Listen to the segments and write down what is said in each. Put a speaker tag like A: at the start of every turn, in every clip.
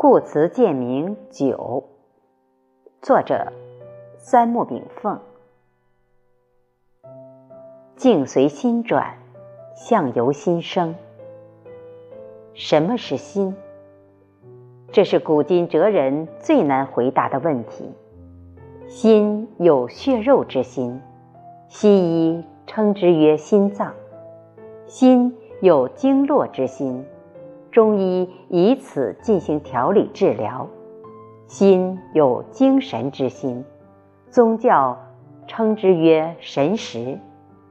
A: 故词见名九，作者三木炳凤。境随心转，相由心生。什么是心？这是古今哲人最难回答的问题。心有血肉之心，西医称之曰心脏；心有经络之心。中医以此进行调理治疗。心有精神之心，宗教称之曰神识、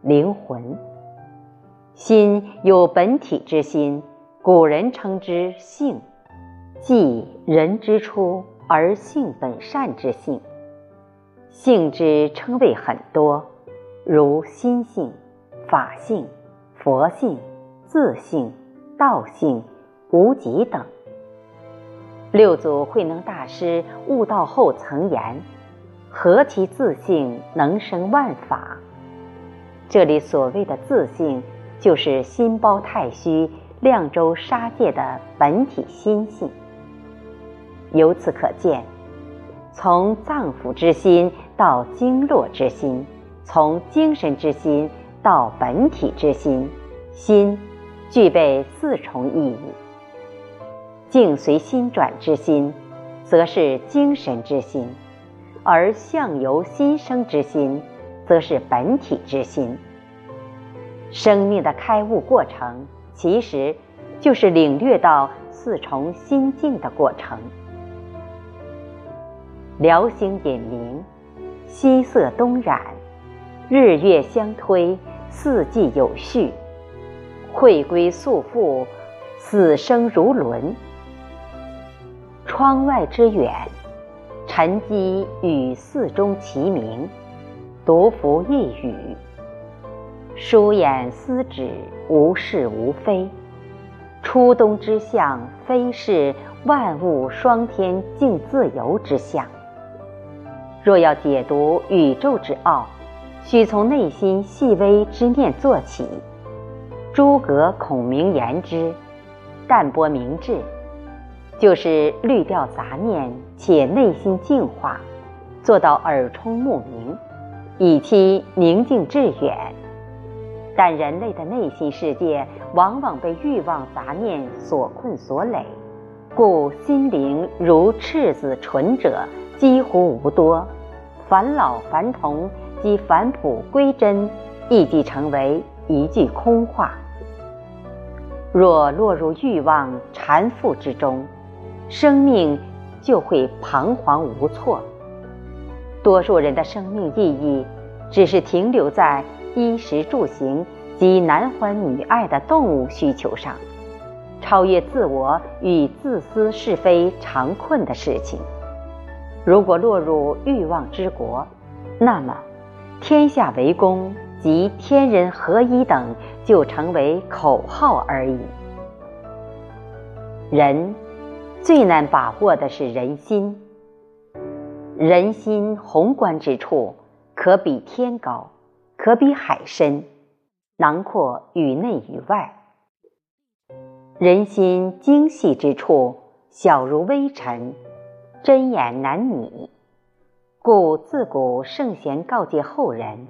A: 灵魂。心有本体之心，古人称之性，即人之初而性本善之性。性之称谓很多，如心性、法性、佛性、自性、道性。无极等，六祖慧能大师悟道后曾言：“何其自性，能生万法。”这里所谓的自性，就是心包太虚、量周沙界的本体心性。由此可见，从脏腑之心到经络之心，从精神之心到本体之心，心具备四重意义。境随心转之心，则是精神之心；而相由心生之心，则是本体之心。生命的开悟过程，其实就是领略到四重心境的过程。辽星隐明，夕色东染，日月相推，四季有序，会归宿复，死生如轮。窗外之远，沉积与寺中齐名，独服一语。疏眼思止，无是无非。初冬之象，非是万物霜天竞自由之象。若要解读宇宙之奥，须从内心细微之念做起。诸葛孔明言之：“淡泊明志。”就是滤掉杂念，且内心净化，做到耳聪目明，以期宁静致远。但人类的内心世界往往被欲望杂念所困所累，故心灵如赤子纯者几乎无多，返老还童及返璞归真，亦即成为一句空话。若落入欲望缠缚之中，生命就会彷徨无措。多数人的生命意义，只是停留在衣食住行及男欢女爱的动物需求上，超越自我与自私是非常困的事情。如果落入欲望之国，那么天下为公及天人合一等就成为口号而已。人。最难把握的是人心。人心宏观之处，可比天高，可比海深，囊括宇内宇外；人心精细之处，小如微尘，针眼难拟。故自古圣贤告诫后人：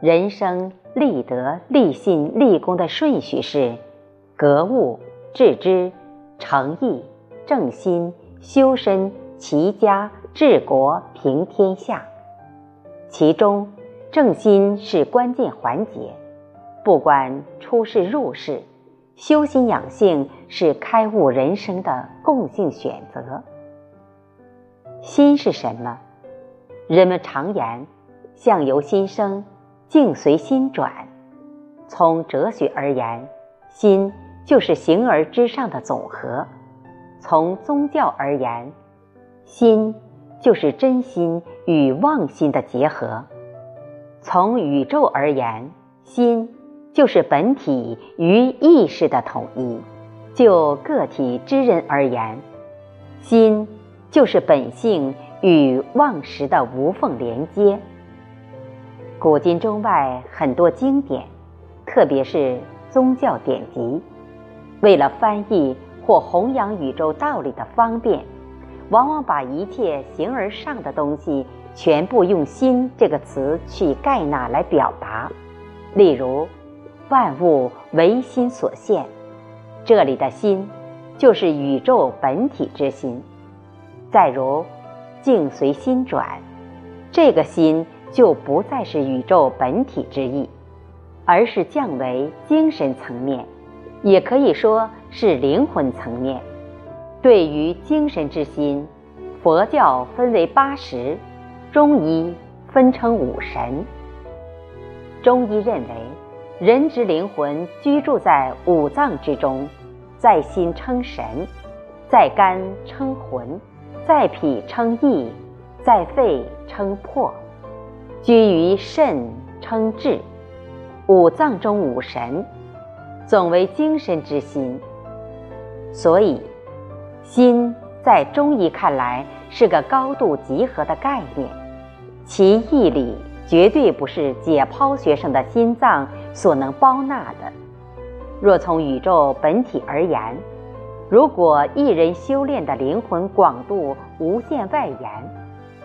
A: 人生立德、立信、立功的顺序是：格物、致知、诚意。正心、修身、齐家、治国、平天下，其中正心是关键环节。不管出世入世，修心养性是开悟人生的共性选择。心是什么？人们常言“相由心生，境随心转”。从哲学而言，心就是形而之上的总和。从宗教而言，心就是真心与妄心的结合；从宇宙而言，心就是本体与意识的统一；就个体之人而言，心就是本性与妄识的无缝连接。古今中外很多经典，特别是宗教典籍，为了翻译。或弘扬宇宙道理的方便，往往把一切形而上的东西全部用“心”这个词去概纳来表达。例如，万物唯心所现，这里的心就是宇宙本体之心。再如，境随心转，这个心就不再是宇宙本体之意，而是降为精神层面。也可以说是灵魂层面。对于精神之心，佛教分为八识，中医分称五神。中医认为，人之灵魂居住在五脏之中，在心称神，在肝称魂，在脾称意，在肺称魄，居于肾称志。五脏中五神。总为精神之心，所以心在中医看来是个高度集合的概念，其义理绝对不是解剖学生的心脏所能包纳的。若从宇宙本体而言，如果一人修炼的灵魂广度无限外延，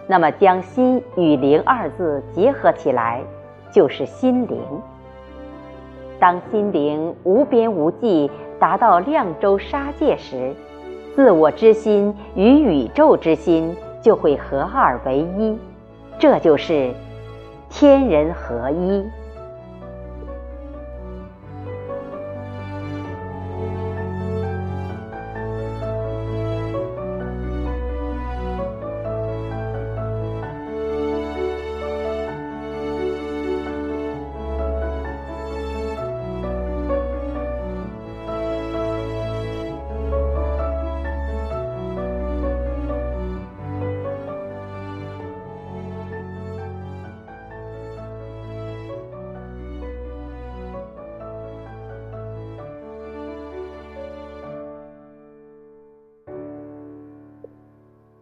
A: 那么将心与灵二字结合起来，就是心灵。当心灵无边无际达到量州沙界时，自我之心与宇宙之心就会合二为一，这就是天人合一。